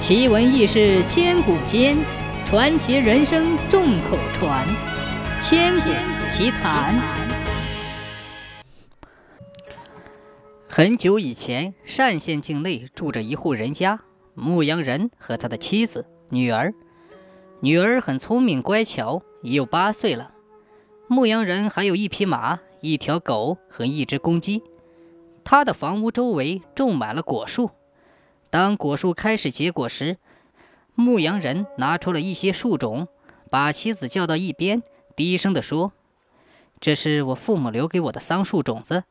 奇闻异事千古间，传奇人生众口传。千古奇谈。很久以前，单县境内住着一户人家，牧羊人和他的妻子、女儿。女儿很聪明乖巧，已有八岁了。牧羊人还有一匹马、一条狗和一只公鸡。他的房屋周围种满了果树。当果树开始结果时，牧羊人拿出了一些树种，把妻子叫到一边，低声地说：“这是我父母留给我的桑树种子，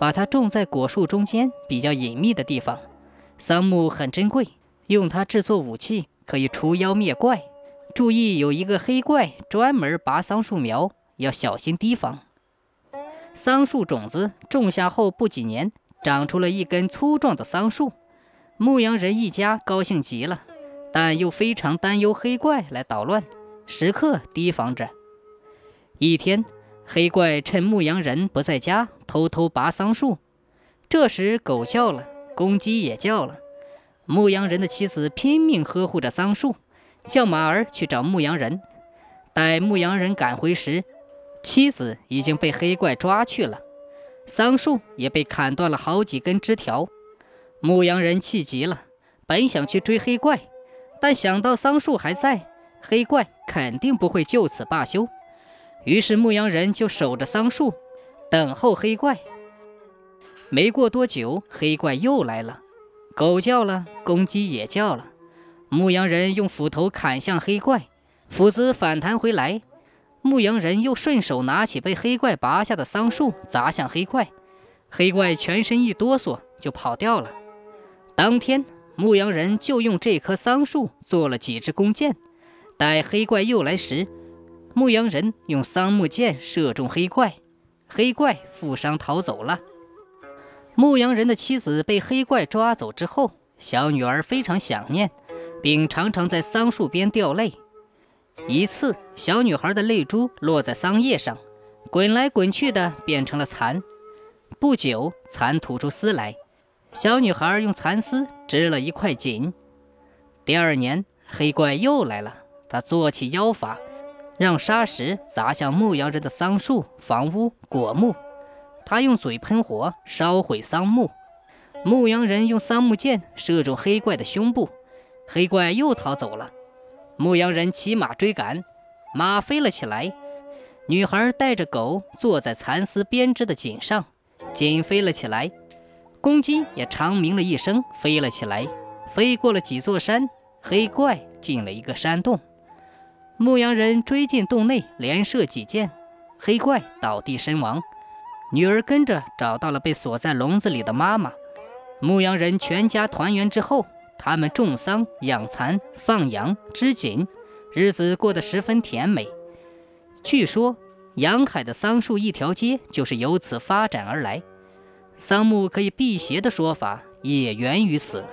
把它种在果树中间比较隐秘的地方。桑木很珍贵，用它制作武器可以除妖灭怪。注意，有一个黑怪专门拔桑树苗，要小心提防。”桑树种子种下后不几年，长出了一根粗壮的桑树。牧羊人一家高兴极了，但又非常担忧黑怪来捣乱，时刻提防着。一天，黑怪趁牧羊人不在家，偷偷拔桑树。这时，狗叫了，公鸡也叫了。牧羊人的妻子拼命呵护着桑树，叫马儿去找牧羊人。待牧羊人赶回时，妻子已经被黑怪抓去了，桑树也被砍断了好几根枝条。牧羊人气急了，本想去追黑怪，但想到桑树还在，黑怪肯定不会就此罢休。于是牧羊人就守着桑树，等候黑怪。没过多久，黑怪又来了，狗叫了，公鸡也叫了。牧羊人用斧头砍向黑怪，斧子反弹回来，牧羊人又顺手拿起被黑怪拔下的桑树砸向黑怪，黑怪全身一哆嗦就跑掉了。当天，牧羊人就用这棵桑树做了几支弓箭。待黑怪又来时，牧羊人用桑木箭射中黑怪，黑怪负伤逃走了。牧羊人的妻子被黑怪抓走之后，小女儿非常想念，并常常在桑树边掉泪。一次，小女孩的泪珠落在桑叶上，滚来滚去的变成了蚕。不久，蚕吐出丝来。小女孩用蚕丝织了一块锦。第二年，黑怪又来了，他做起妖法，让沙石砸向牧羊人的桑树、房屋、果木。他用嘴喷火，烧毁桑木。牧羊人用桑木箭射中黑怪的胸部，黑怪又逃走了。牧羊人骑马追赶，马飞了起来。女孩带着狗坐在蚕丝编织的锦上，锦飞了起来。公鸡也长鸣了一声，飞了起来，飞过了几座山。黑怪进了一个山洞，牧羊人追进洞内，连射几箭，黑怪倒地身亡。女儿跟着找到了被锁在笼子里的妈妈。牧羊人全家团圆之后，他们种桑、养蚕、放羊、织锦，日子过得十分甜美。据说，阳海的桑树一条街就是由此发展而来。桑木可以辟邪的说法也源于此。